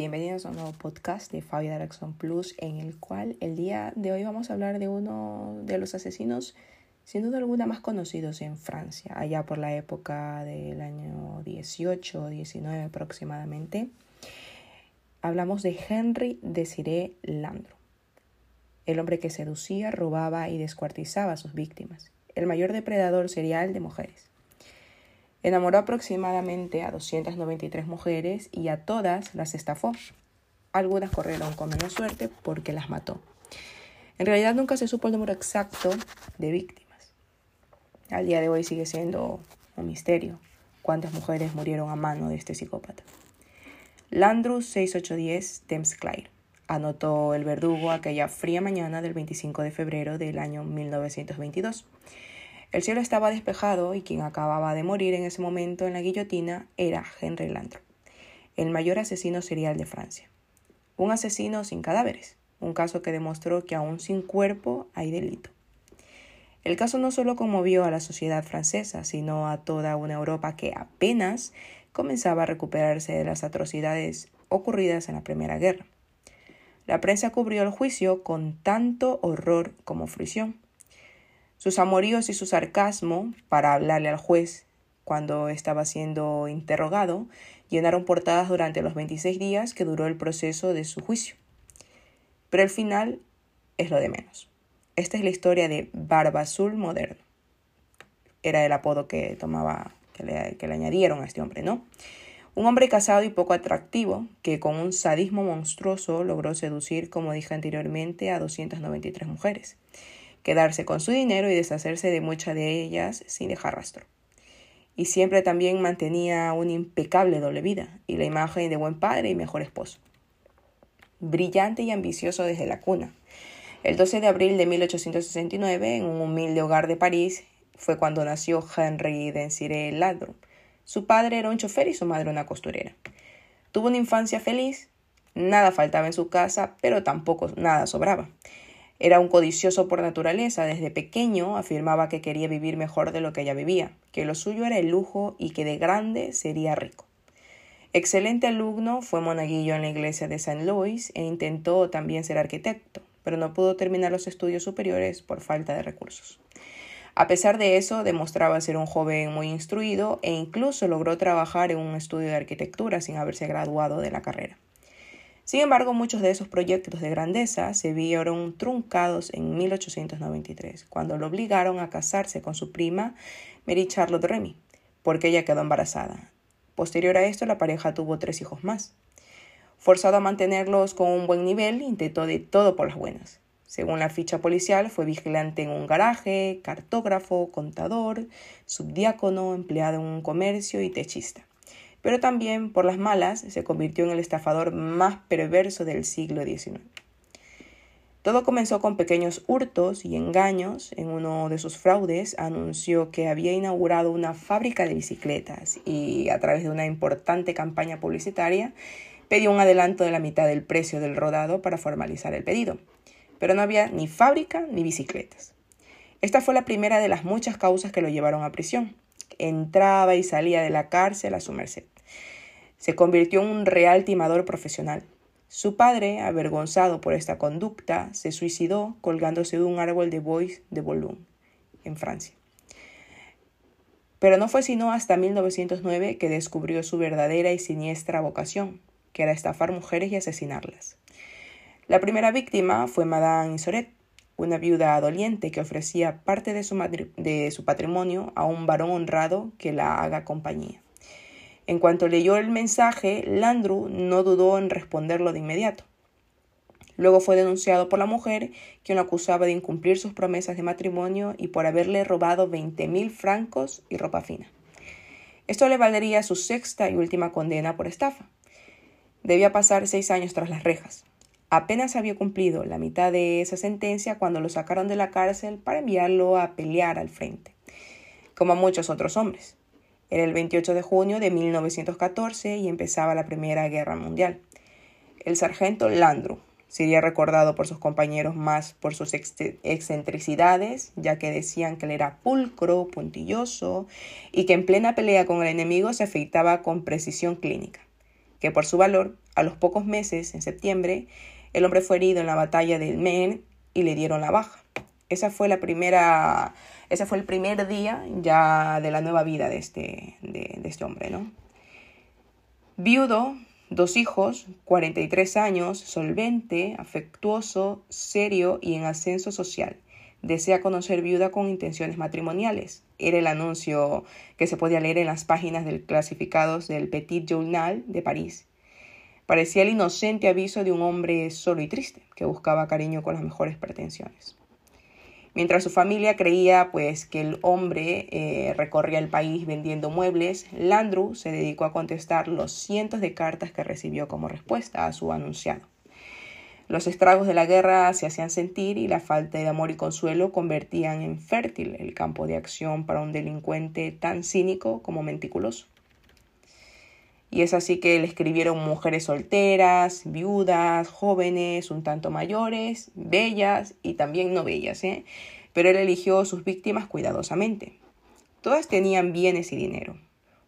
bienvenidos a un nuevo podcast de Fabio Darkson Plus, en el cual el día de hoy vamos a hablar de uno de los asesinos, sin duda alguna, más conocidos en Francia, allá por la época del año 18 o 19 aproximadamente. Hablamos de Henry Desiré Landro, el hombre que seducía, robaba y descuartizaba a sus víctimas, el mayor depredador serial de mujeres. Enamoró aproximadamente a 293 mujeres y a todas las estafó. Algunas corrieron con menos suerte porque las mató. En realidad nunca se supo el número exacto de víctimas. Al día de hoy sigue siendo un misterio cuántas mujeres murieron a mano de este psicópata. Landru 6810 Thames-Clair anotó el verdugo aquella fría mañana del 25 de febrero del año 1922. El cielo estaba despejado y quien acababa de morir en ese momento en la guillotina era Henry Landro, el mayor asesino serial de Francia. Un asesino sin cadáveres, un caso que demostró que aún sin cuerpo hay delito. El caso no solo conmovió a la sociedad francesa, sino a toda una Europa que apenas comenzaba a recuperarse de las atrocidades ocurridas en la Primera Guerra. La prensa cubrió el juicio con tanto horror como fruición. Sus amoríos y su sarcasmo para hablarle al juez cuando estaba siendo interrogado llenaron portadas durante los 26 días que duró el proceso de su juicio. Pero el final es lo de menos. Esta es la historia de Barba Azul moderno. Era el apodo que tomaba, que le, que le añadieron a este hombre, ¿no? Un hombre casado y poco atractivo que con un sadismo monstruoso logró seducir, como dije anteriormente, a 293 mujeres quedarse con su dinero y deshacerse de muchas de ellas sin dejar rastro. Y siempre también mantenía una impecable doble vida y la imagen de buen padre y mejor esposo. Brillante y ambicioso desde la cuna. El 12 de abril de 1869, en un humilde hogar de París, fue cuando nació Henry Densire Ladro. Su padre era un chofer y su madre una costurera. Tuvo una infancia feliz, nada faltaba en su casa, pero tampoco nada sobraba. Era un codicioso por naturaleza. Desde pequeño afirmaba que quería vivir mejor de lo que ella vivía, que lo suyo era el lujo y que de grande sería rico. Excelente alumno, fue monaguillo en la iglesia de San Luis e intentó también ser arquitecto, pero no pudo terminar los estudios superiores por falta de recursos. A pesar de eso, demostraba ser un joven muy instruido e incluso logró trabajar en un estudio de arquitectura sin haberse graduado de la carrera. Sin embargo, muchos de esos proyectos de grandeza se vieron truncados en 1893, cuando lo obligaron a casarse con su prima Mary Charlotte Remy, porque ella quedó embarazada. Posterior a esto, la pareja tuvo tres hijos más. Forzado a mantenerlos con un buen nivel, intentó de todo por las buenas. Según la ficha policial, fue vigilante en un garaje, cartógrafo, contador, subdiácono, empleado en un comercio y techista pero también por las malas se convirtió en el estafador más perverso del siglo XIX. Todo comenzó con pequeños hurtos y engaños. En uno de sus fraudes anunció que había inaugurado una fábrica de bicicletas y a través de una importante campaña publicitaria pidió un adelanto de la mitad del precio del rodado para formalizar el pedido. Pero no había ni fábrica ni bicicletas. Esta fue la primera de las muchas causas que lo llevaron a prisión entraba y salía de la cárcel a su merced. Se convirtió en un real timador profesional. Su padre, avergonzado por esta conducta, se suicidó colgándose de un árbol de Bois de Boulogne, en Francia. Pero no fue sino hasta 1909 que descubrió su verdadera y siniestra vocación, que era estafar mujeres y asesinarlas. La primera víctima fue Madame Isoret, una viuda doliente que ofrecía parte de su, patrimonio a un varón honrado que la haga compañía. En cuanto leyó el mensaje, Landru no dudó en responderlo de inmediato. Luego fue denunciado por la mujer, quien lo acusaba de incumplir sus promesas de matrimonio y por haberle robado veinte mil francos y ropa fina. Esto le valdría su sexta y última condena por estafa. Debía pasar seis años tras las rejas. Apenas había cumplido la mitad de esa sentencia cuando lo sacaron de la cárcel para enviarlo a pelear al frente, como a muchos otros hombres. Era el 28 de junio de 1914 y empezaba la Primera Guerra Mundial. El sargento Landru sería recordado por sus compañeros más por sus excentricidades, ya que decían que él era pulcro, puntilloso y que en plena pelea con el enemigo se afeitaba con precisión clínica. que por su valor, a los pocos meses, en septiembre, el hombre fue herido en la batalla del Men y le dieron la baja. Esa fue la primera, ese fue el primer día ya de la nueva vida de este, de, este hombre, ¿no? Viudo, dos hijos, 43 años, solvente, afectuoso, serio y en ascenso social. Desea conocer viuda con intenciones matrimoniales. Era el anuncio que se podía leer en las páginas del clasificados del Petit Journal de París. Parecía el inocente aviso de un hombre solo y triste, que buscaba cariño con las mejores pretensiones. Mientras su familia creía pues que el hombre eh, recorría el país vendiendo muebles, Landru se dedicó a contestar los cientos de cartas que recibió como respuesta a su anunciado. Los estragos de la guerra se hacían sentir y la falta de amor y consuelo convertían en fértil el campo de acción para un delincuente tan cínico como menticuloso. Y es así que le escribieron mujeres solteras, viudas, jóvenes, un tanto mayores, bellas y también no bellas, ¿eh? pero él eligió sus víctimas cuidadosamente. Todas tenían bienes y dinero.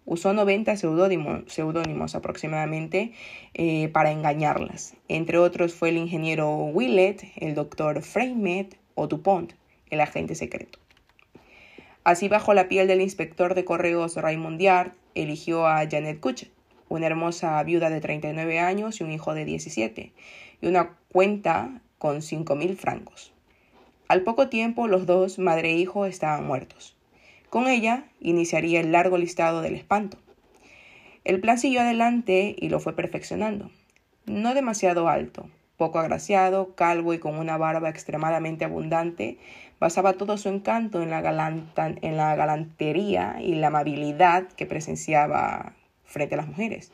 Usó 90 seudónimos aproximadamente eh, para engañarlas. Entre otros fue el ingeniero Willett, el doctor Freimet o Dupont, el agente secreto. Así bajo la piel del inspector de correos Raymond Yard, eligió a Janet Kutcher, una hermosa viuda de 39 años y un hijo de 17, y una cuenta con 5.000 francos. Al poco tiempo los dos, madre e hijo, estaban muertos. Con ella iniciaría el largo listado del espanto. El plan siguió adelante y lo fue perfeccionando. No demasiado alto, poco agraciado, calvo y con una barba extremadamente abundante, basaba todo su encanto en la, en la galantería y la amabilidad que presenciaba frente a las mujeres.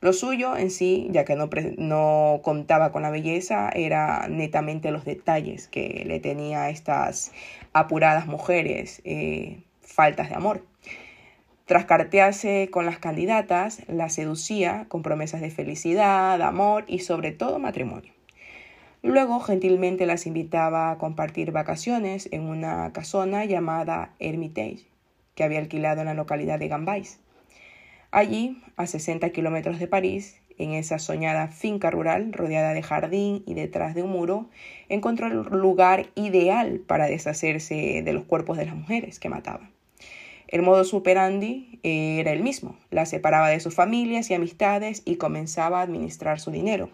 Lo suyo en sí, ya que no, no, contaba con la belleza, era netamente los detalles que le tenía estas apuradas mujeres. Eh, faltas de amor. Tras cartearse con las candidatas, la seducía con promesas de felicidad, amor y sobre todo matrimonio. Luego, gentilmente las invitaba a compartir vacaciones en una casona llamada Hermitage, que había alquilado en la localidad de Gambais. Allí, a 60 kilómetros de París, en esa soñada finca rural rodeada de jardín y detrás de un muro, encontró el lugar ideal para deshacerse de los cuerpos de las mujeres que mataba. El modo superandi era el mismo, la separaba de sus familias y amistades y comenzaba a administrar su dinero.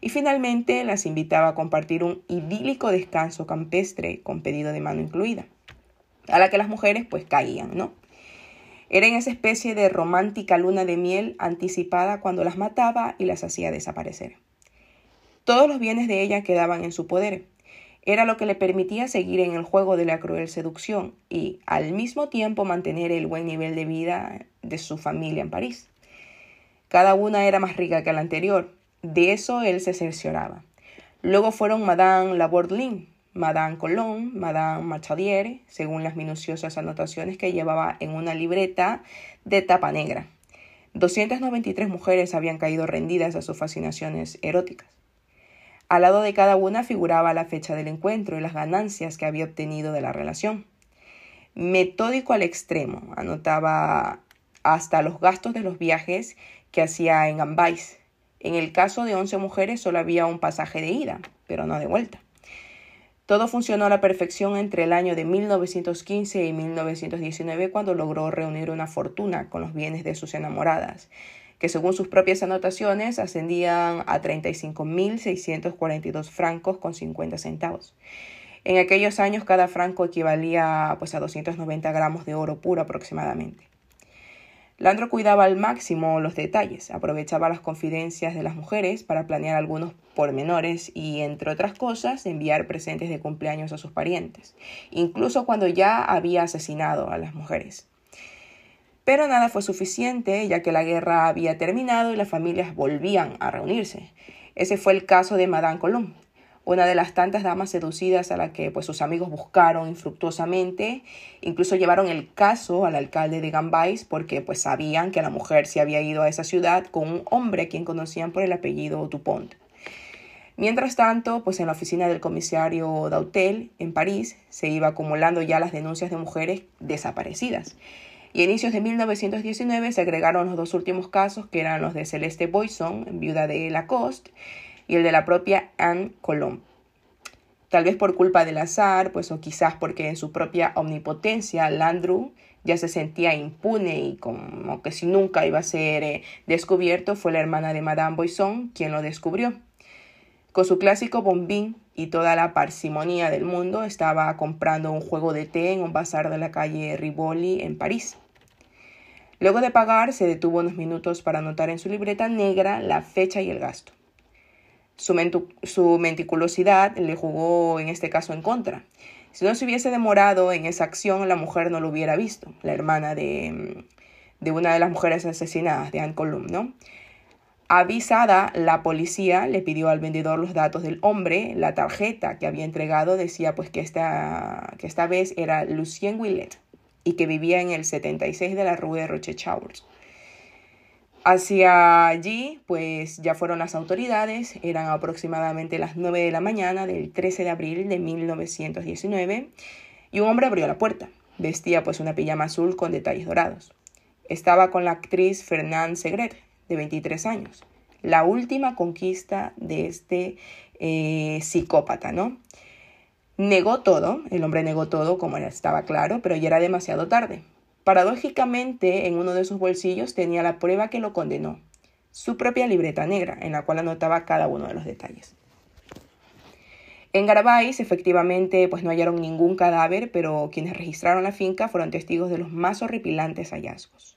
Y finalmente las invitaba a compartir un idílico descanso campestre con pedido de mano incluida, a la que las mujeres pues caían, ¿no? Era en esa especie de romántica luna de miel anticipada cuando las mataba y las hacía desaparecer. Todos los bienes de ella quedaban en su poder, era lo que le permitía seguir en el juego de la cruel seducción y al mismo tiempo mantener el buen nivel de vida de su familia en París. Cada una era más rica que la anterior, de eso él se cercioraba. Luego fueron Madame Labordlin, Madame Colón, Madame Machadier, según las minuciosas anotaciones que llevaba en una libreta de tapa negra. 293 mujeres habían caído rendidas a sus fascinaciones eróticas. Al lado de cada una figuraba la fecha del encuentro y las ganancias que había obtenido de la relación. Metódico al extremo, anotaba hasta los gastos de los viajes que hacía en Gambais. En el caso de 11 mujeres solo había un pasaje de ida, pero no de vuelta. Todo funcionó a la perfección entre el año de 1915 y 1919 cuando logró reunir una fortuna con los bienes de sus enamoradas, que según sus propias anotaciones ascendían a 35.642 francos con 50 centavos. En aquellos años cada franco equivalía pues, a 290 gramos de oro puro aproximadamente. Landro cuidaba al máximo los detalles, aprovechaba las confidencias de las mujeres para planear algunos pormenores y, entre otras cosas, enviar presentes de cumpleaños a sus parientes, incluso cuando ya había asesinado a las mujeres. Pero nada fue suficiente, ya que la guerra había terminado y las familias volvían a reunirse. Ese fue el caso de Madame Colomb, una de las tantas damas seducidas a la que pues, sus amigos buscaron infructuosamente. Incluso llevaron el caso al alcalde de Gambais porque pues, sabían que la mujer se había ido a esa ciudad con un hombre a quien conocían por el apellido Dupont. Mientras tanto, pues en la oficina del comisario Dautel, en París, se iba acumulando ya las denuncias de mujeres desaparecidas Y a inicios de 1919 se agregaron los dos últimos casos, que eran los de Celeste Boyson, viuda de Lacoste, y el de la propia Anne Colomb. Tal vez por culpa del azar, pues o quizás porque en su propia omnipotencia Landru ya se sentía impune y como que si nunca iba a ser eh, descubierto, fue la hermana de Madame Boisson quien lo descubrió. Con su clásico bombín y toda la parsimonía del mundo, estaba comprando un juego de té en un bazar de la calle Rivoli en París. Luego de pagar, se detuvo unos minutos para anotar en su libreta negra la fecha y el gasto. Su, su meticulosidad le jugó en este caso en contra. Si no se hubiese demorado en esa acción, la mujer no lo hubiera visto, la hermana de, de una de las mujeres asesinadas, de Anne Colum, ¿no? Avisada, la policía le pidió al vendedor los datos del hombre. La tarjeta que había entregado decía pues que esta, que esta vez era Lucien Willet y que vivía en el 76 de la Rue de Rochechouart. Hacia allí, pues ya fueron las autoridades, eran aproximadamente las 9 de la mañana del 13 de abril de 1919 y un hombre abrió la puerta. Vestía pues una pijama azul con detalles dorados. Estaba con la actriz Fernand Segret, de 23 años. La última conquista de este eh, psicópata, ¿no? Negó todo, el hombre negó todo, como estaba claro, pero ya era demasiado tarde. Paradójicamente, en uno de sus bolsillos tenía la prueba que lo condenó, su propia libreta negra, en la cual anotaba cada uno de los detalles. En Garabais, efectivamente, pues no hallaron ningún cadáver, pero quienes registraron la finca fueron testigos de los más horripilantes hallazgos.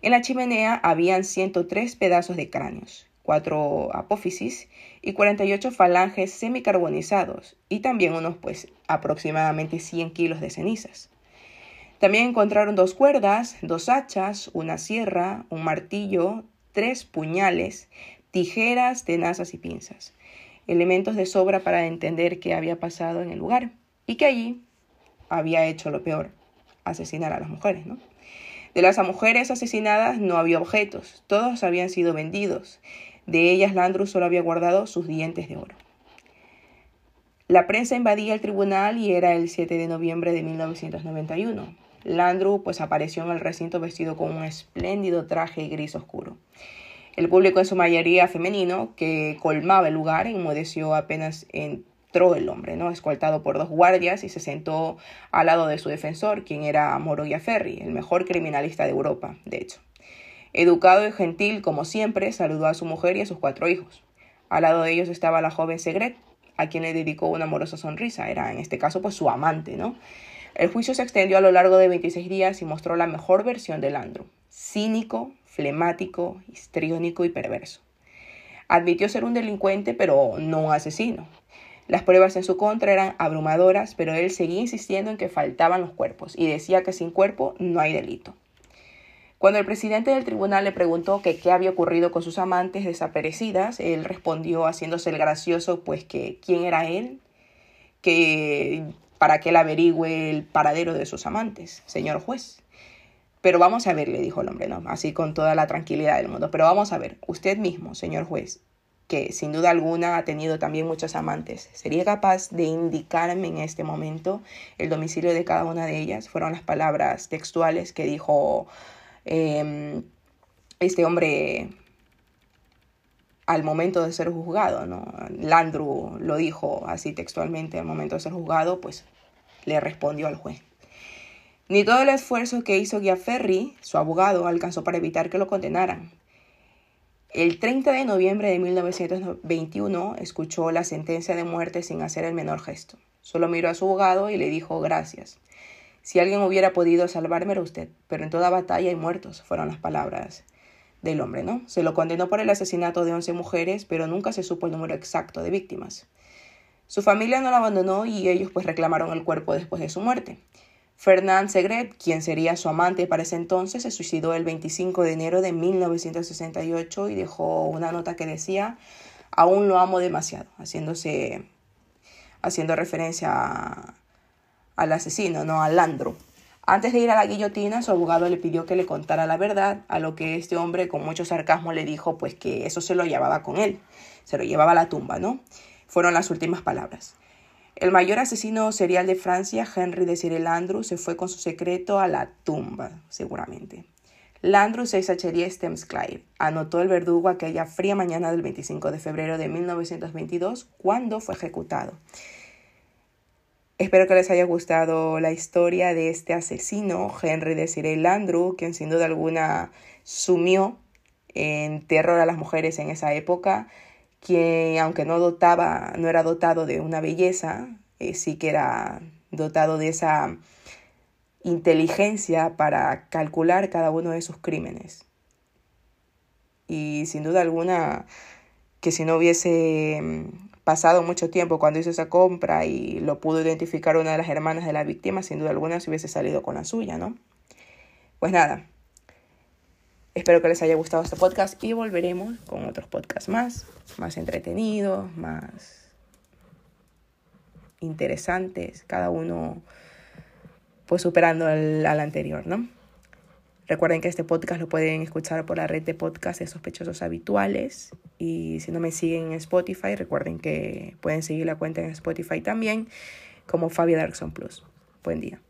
En la chimenea habían 103 pedazos de cráneos, 4 apófisis y 48 falanges semicarbonizados, y también unos, pues, aproximadamente 100 kilos de cenizas. También encontraron dos cuerdas, dos hachas, una sierra, un martillo, tres puñales, tijeras, tenazas y pinzas. Elementos de sobra para entender qué había pasado en el lugar y que allí había hecho lo peor, asesinar a las mujeres, ¿no? De las mujeres asesinadas no había objetos, todos habían sido vendidos. De ellas Landru solo había guardado sus dientes de oro. La prensa invadía el tribunal y era el 7 de noviembre de 1991. Landru pues apareció en el recinto vestido con un espléndido traje gris oscuro. El público en su mayoría femenino, que colmaba el lugar, enmudeció apenas entró el hombre, ¿no? escoltado por dos guardias y se sentó al lado de su defensor, quien era Moroya Ferri, el mejor criminalista de Europa, de hecho. Educado y gentil como siempre, saludó a su mujer y a sus cuatro hijos. Al lado de ellos estaba la joven Segret, a quien le dedicó una amorosa sonrisa. Era en este caso pues su amante, ¿no? El juicio se extendió a lo largo de 26 días y mostró la mejor versión de Landru, cínico, flemático, histriónico y perverso. Admitió ser un delincuente, pero no un asesino. Las pruebas en su contra eran abrumadoras, pero él seguía insistiendo en que faltaban los cuerpos y decía que sin cuerpo no hay delito. Cuando el presidente del tribunal le preguntó que qué había ocurrido con sus amantes desaparecidas, él respondió haciéndose el gracioso, pues que quién era él, que para que él averigüe el paradero de sus amantes, señor juez. Pero vamos a ver, le dijo el hombre, ¿no? Así con toda la tranquilidad del mundo. Pero vamos a ver, usted mismo, señor juez, que sin duda alguna ha tenido también muchos amantes, ¿sería capaz de indicarme en este momento el domicilio de cada una de ellas? Fueron las palabras textuales que dijo em, este hombre al momento de ser juzgado, ¿no? Landru lo dijo así textualmente, al momento de ser juzgado, pues le respondió al juez. Ni todo el esfuerzo que hizo Ferri, su abogado, alcanzó para evitar que lo condenaran. El 30 de noviembre de 1921 escuchó la sentencia de muerte sin hacer el menor gesto. Solo miró a su abogado y le dijo gracias. Si alguien hubiera podido salvármelo usted, pero en toda batalla hay muertos, fueron las palabras del hombre, ¿no? Se lo condenó por el asesinato de 11 mujeres, pero nunca se supo el número exacto de víctimas. Su familia no lo abandonó y ellos pues reclamaron el cuerpo después de su muerte. Fernand Segret, quien sería su amante para ese entonces, se suicidó el 25 de enero de 1968 y dejó una nota que decía, aún lo amo demasiado, haciéndose, haciendo referencia al asesino, no al Landro. Antes de ir a la guillotina, su abogado le pidió que le contara la verdad, a lo que este hombre con mucho sarcasmo le dijo pues que eso se lo llevaba con él, se lo llevaba a la tumba, ¿no? Fueron las últimas palabras. El mayor asesino serial de Francia, Henry Desiré Landru, se fue con su secreto a la tumba, seguramente. Landru 6 Thames Clyde anotó el verdugo aquella fría mañana del 25 de febrero de 1922 cuando fue ejecutado. Espero que les haya gustado la historia de este asesino, Henry Desiree Landru, quien sin duda alguna sumió en terror a las mujeres en esa época, quien aunque no dotaba, no era dotado de una belleza, eh, sí que era dotado de esa inteligencia para calcular cada uno de sus crímenes. Y sin duda alguna que si no hubiese mm, pasado mucho tiempo cuando hizo esa compra y lo pudo identificar una de las hermanas de la víctima, sin duda alguna se hubiese salido con la suya, ¿no? Pues nada, espero que les haya gustado este podcast y volveremos con otros podcasts más, más entretenidos, más interesantes, cada uno pues superando al, al anterior, ¿no? Recuerden que este podcast lo pueden escuchar por la red de podcast de sospechosos habituales. Y si no me siguen en Spotify, recuerden que pueden seguir la cuenta en Spotify también como Fabia Darkson Plus. Buen día.